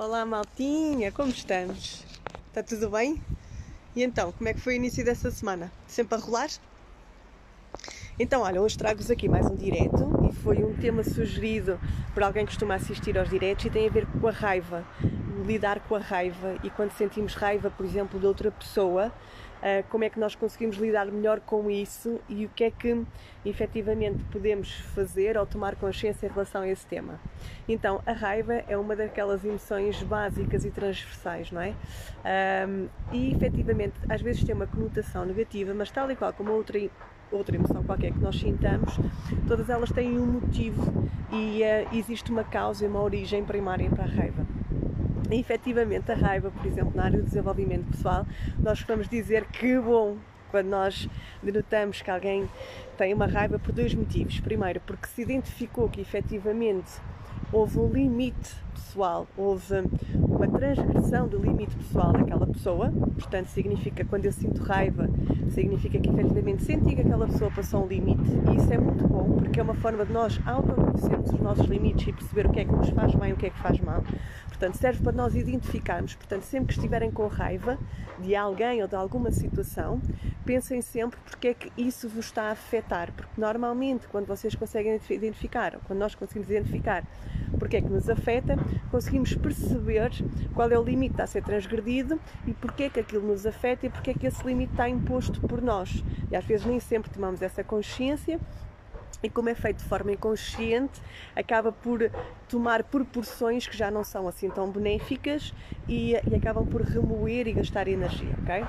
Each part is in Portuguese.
Olá maltinha, como estamos? Está tudo bem? E então, como é que foi o início dessa semana? Sempre a rolar? Então, olha, hoje trago-vos aqui mais um direto e foi um tema sugerido por alguém que costuma assistir aos diretos e tem a ver com a raiva, lidar com a raiva e quando sentimos raiva, por exemplo, de outra pessoa, ah, como é que nós conseguimos lidar melhor com isso e o que é que efetivamente podemos fazer ou tomar consciência em relação a esse tema. Então, a raiva é uma daquelas emoções básicas e transversais, não é? E efetivamente, às vezes tem uma conotação negativa, mas tal e qual como outra outra emoção qualquer que nós sintamos, todas elas têm um motivo e uh, existe uma causa e uma origem primária para a raiva. Efetivamente, a raiva, por exemplo, na área do desenvolvimento pessoal, nós vamos dizer que bom quando nós denotamos que alguém tem uma raiva por dois motivos. Primeiro, porque se identificou que efetivamente houve um limite pessoal, houve uma transgressão do limite pessoal daquela pessoa, portanto, significa quando eu sinto raiva, significa que efetivamente senti que aquela pessoa passou um limite e isso é muito bom porque é uma forma de nós autoconhecermos os nossos limites e perceber o que é que nos faz bem e o que é que faz mal. Portanto, serve para nós identificarmos. Portanto, sempre que estiverem com raiva de alguém ou de alguma situação, pensem sempre porque é que isso vos está a afetar. Porque normalmente, quando vocês conseguem identificar, ou quando nós conseguimos identificar porque é que nos afeta, conseguimos perceber qual é o limite que está a ser transgredido e porque é que aquilo nos afeta e porque é que esse limite está imposto por nós. E às vezes nem sempre tomamos essa consciência e como é feito de forma inconsciente, acaba por tomar proporções que já não são assim tão benéficas e, e acabam por remoer e gastar energia, ok?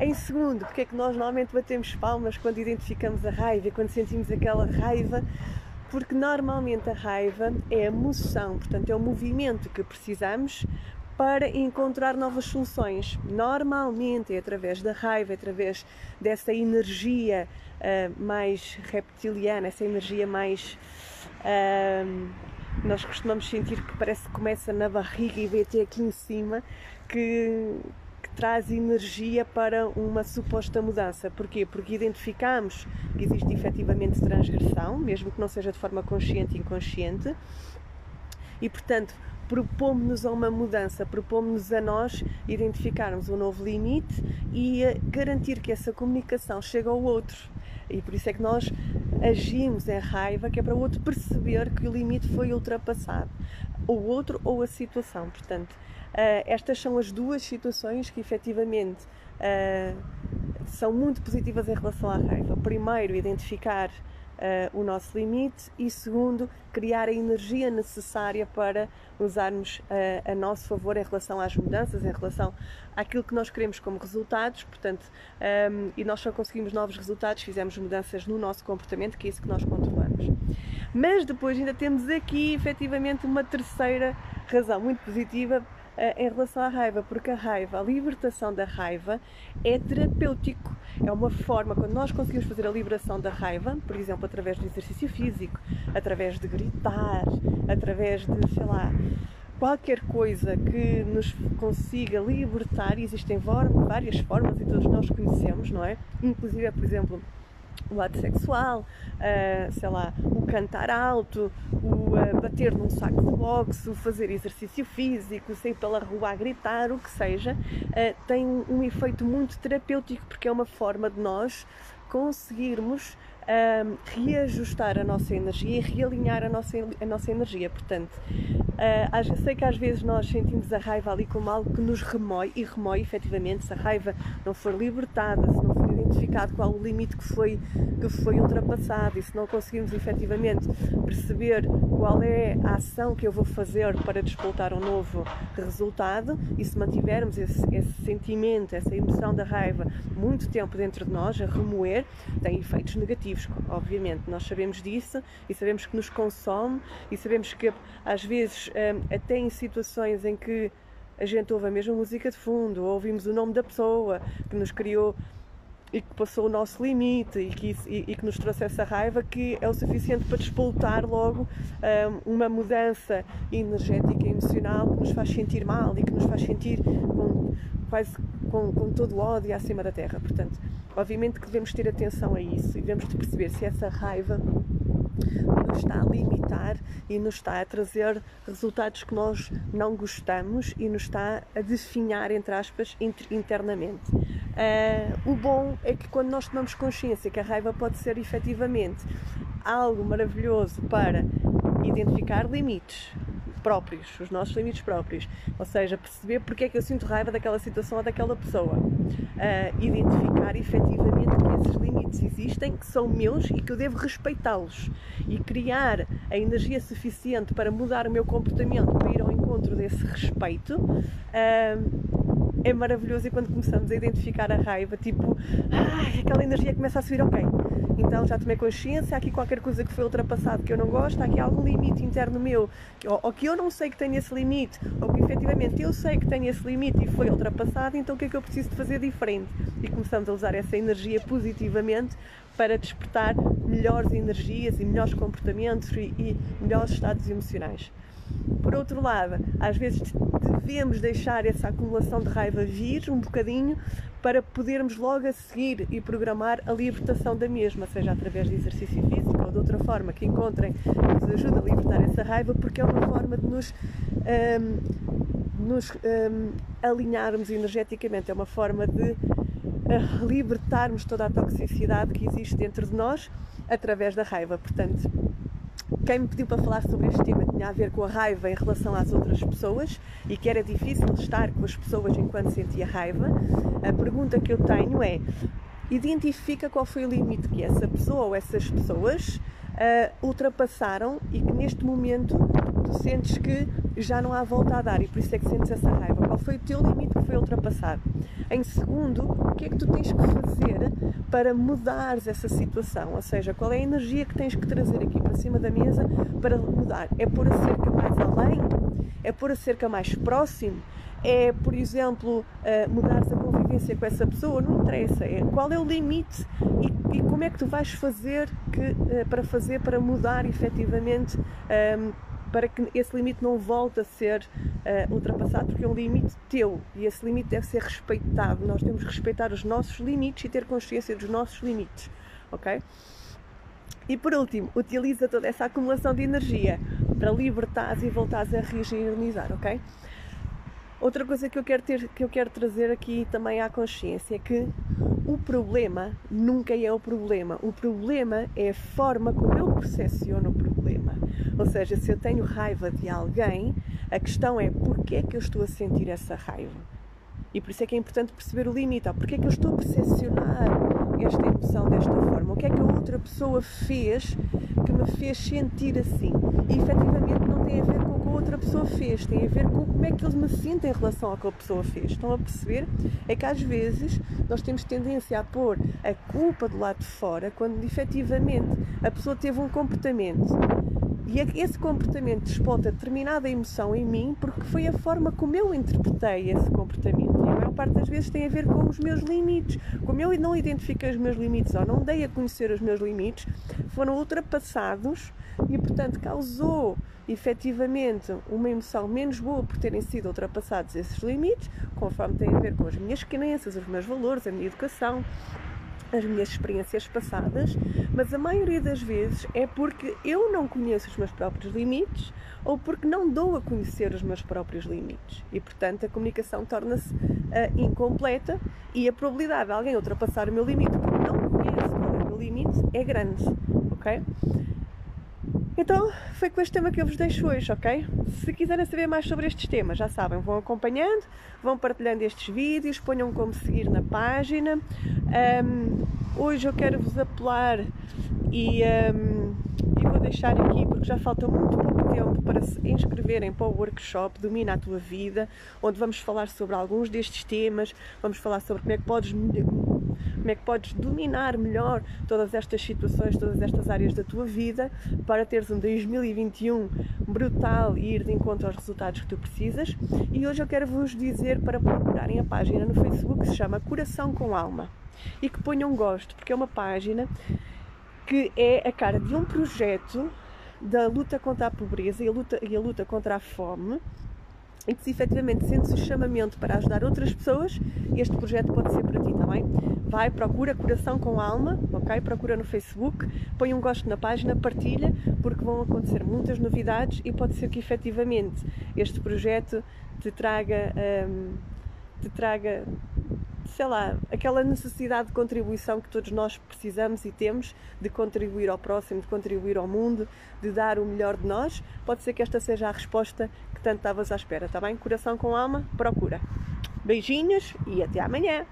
Em segundo, porque é que nós normalmente batemos palmas quando identificamos a raiva e quando sentimos aquela raiva? Porque normalmente a raiva é a emoção, portanto é o movimento que precisamos para encontrar novas soluções. Normalmente é através da raiva, é através dessa energia uh, mais reptiliana, essa energia mais. Uh, nós costumamos sentir que parece que começa na barriga e vem até aqui em cima, que traz energia para uma suposta mudança. Porquê? Porque identificamos que existe efetivamente transgressão, mesmo que não seja de forma consciente e inconsciente, e portanto propomos-nos a uma mudança, propomos-nos a nós identificarmos um novo limite e garantir que essa comunicação chegue ao outro. E por isso é que nós agimos em raiva, que é para o outro perceber que o limite foi ultrapassado, o outro ou a situação. Portanto, estas são as duas situações que efetivamente uh, são muito positivas em relação à raiva. Primeiro, identificar uh, o nosso limite e, segundo, criar a energia necessária para usarmos uh, a nosso favor em relação às mudanças, em relação àquilo que nós queremos como resultados. Portanto, um, e nós só conseguimos novos resultados se fizermos mudanças no nosso comportamento, que é isso que nós controlamos. Mas depois ainda temos aqui efetivamente uma terceira razão muito positiva em relação à raiva, porque a raiva, a libertação da raiva é terapêutico. É uma forma, quando nós conseguimos fazer a liberação da raiva, por exemplo, através do exercício físico, através de gritar, através de, sei lá, qualquer coisa que nos consiga libertar, existem várias formas e todos nós conhecemos, não é? Inclusive, por exemplo, o ato sexual, uh, sei lá, o cantar alto, o uh, bater num saco de boxe, o fazer exercício físico, sair pela rua a gritar, o que seja, uh, tem um, efeito muito terapêutico porque é uma forma de nós conseguirmos reajustar a nossa energia e realinhar a nossa, a nossa energia. Portanto, uh, sei que às vezes nós sentimos a raiva ali como algo que nos remói e remói efetivamente. Se a raiva não for libertada, se não identificado qual o limite que foi, que foi ultrapassado e se não conseguimos efetivamente perceber qual é a ação que eu vou fazer para despoltar um novo resultado e se mantivermos esse, esse sentimento, essa emoção da raiva muito tempo dentro de nós, a remoer, tem efeitos negativos negativos, obviamente, nós sabemos disso e sabemos que nos consome e sabemos que às vezes hum, até em situações em que a gente ouve a mesma música de fundo, ou ouvimos o nome da pessoa que nos criou e que passou o nosso limite e que, e, e que nos trouxe essa raiva que é o suficiente para despoltar logo um, uma mudança energética e emocional que nos faz sentir mal e que nos faz sentir com, quase com, com todo o ódio acima da terra. Portanto, obviamente que devemos ter atenção a isso e devemos perceber se essa raiva nos está a limitar e nos está a trazer resultados que nós não gostamos e nos está a definhar, entre aspas, internamente. Uh, o bom é que quando nós tomamos consciência que a raiva pode ser efetivamente algo maravilhoso para identificar limites, próprios, os nossos limites próprios. Ou seja, perceber porque é que eu sinto raiva daquela situação ou daquela pessoa. Uh, identificar efetivamente que esses limites existem, que são meus e que eu devo respeitá-los. E criar a energia suficiente para mudar o meu comportamento, para ir ao encontro desse respeito. Uh, é maravilhoso e quando começamos a identificar a raiva, tipo, ah, aquela energia começa a subir, ok, então já tomei consciência, há aqui qualquer coisa que foi ultrapassado que eu não gosto, há aqui algum limite interno meu, ou, ou que eu não sei que tenho esse limite, ou que efetivamente eu sei que tenho esse limite e foi ultrapassado, então o que é que eu preciso de fazer diferente? E começamos a usar essa energia positivamente para despertar melhores energias e melhores comportamentos e, e melhores estados emocionais. Por outro lado, às vezes devemos deixar essa acumulação de raiva vir um bocadinho para podermos logo a seguir e programar a libertação da mesma, seja através de exercício físico ou de outra forma que encontrem que nos ajude a libertar essa raiva, porque é uma forma de nos, um, nos um, alinharmos energeticamente, é uma forma de uh, libertarmos toda a toxicidade que existe dentro de nós através da raiva. Portanto, quem me pediu para falar sobre este tema tinha a ver com a raiva em relação às outras pessoas e que era difícil estar com as pessoas enquanto sentia raiva. A pergunta que eu tenho é: identifica qual foi o limite que essa pessoa ou essas pessoas uh, ultrapassaram e que neste momento tu sentes que já não há volta a dar e por isso é que sentes essa raiva. Qual foi o teu limite que foi ultrapassado? Em segundo, o que é que tu tens que fazer para mudares essa situação? Ou seja, qual é a energia que tens que trazer aqui para cima da mesa para mudar? É pôr a cerca mais além? É pôr a cerca mais próximo? É, por exemplo, uh, mudares a com essa pessoa? Não interessa. É qual é o limite e, e como é que tu vais fazer que, uh, para fazer para mudar efetivamente um, para que esse limite não volte a ser uh, ultrapassado, porque é um limite teu e esse limite deve ser respeitado. Nós temos que respeitar os nossos limites e ter consciência dos nossos limites, ok? E por último, utiliza toda essa acumulação de energia para libertares e voltares a regenerizar, ok? Outra coisa que eu quero ter, que eu quero trazer aqui também à consciência é que o problema nunca é o problema. O problema é a forma como eu percepciono o problema. Ou seja, se eu tenho raiva de alguém, a questão é porquê é que eu estou a sentir essa raiva. E por isso é que é importante perceber o limite. Porquê é que eu estou a percepcionar esta emoção desta forma? O que é que a outra pessoa fez que me fez sentir assim? E efetivamente não tem a ver outra pessoa fez, tem a ver com como é que eles me sentem em relação ao que a pessoa fez. Estão a perceber? É que às vezes nós temos tendência a pôr a culpa do lado de fora quando efetivamente a pessoa teve um comportamento e esse comportamento desponta determinada emoção em mim porque foi a forma como eu interpretei esse comportamento. A maior parte das vezes tem a ver com os meus limites. Como eu não identifiquei os meus limites ou não dei a conhecer os meus limites, foram ultrapassados e, portanto, causou efetivamente uma emoção menos boa por terem sido ultrapassados esses limites, conforme tem a ver com as minhas crenças, os meus valores, a minha educação, as minhas experiências passadas, mas a maioria das vezes é porque eu não conheço os meus próprios limites ou porque não dou a conhecer os meus próprios limites. E, portanto, a comunicação torna-se uh, incompleta e a probabilidade de alguém ultrapassar o meu limite porque não conhece qual é o meu limite é grande, ok? Então, foi com este tema que eu vos deixo hoje, ok? Se quiserem saber mais sobre estes temas, já sabem, vão acompanhando, vão partilhando estes vídeos, ponham como seguir na página. Um, hoje eu quero vos apelar e, um, e vou deixar aqui, porque já falta muito pouco tempo para se inscreverem para o workshop Domina a Tua Vida, onde vamos falar sobre alguns destes temas, vamos falar sobre como é que podes como é que podes dominar melhor todas estas situações, todas estas áreas da tua vida para teres um 2021 brutal e ir de encontro aos resultados que tu precisas. E hoje eu quero vos dizer para procurarem a página no Facebook que se chama Coração com Alma e que ponham gosto, porque é uma página que é a cara de um projeto da luta contra a pobreza e a luta, e a luta contra a fome e que se efetivamente sentes o chamamento para ajudar outras pessoas, este projeto pode ser para ti, bem? Vai, procura Coração com Alma, ok? Procura no Facebook, põe um gosto na página, partilha, porque vão acontecer muitas novidades e pode ser que efetivamente este projeto te traga, hum, te traga sei lá, aquela necessidade de contribuição que todos nós precisamos e temos de contribuir ao próximo, de contribuir ao mundo, de dar o melhor de nós, pode ser que esta seja a resposta que tanto estavas à espera, está bem? Coração com alma, procura. Beijinhos e até amanhã!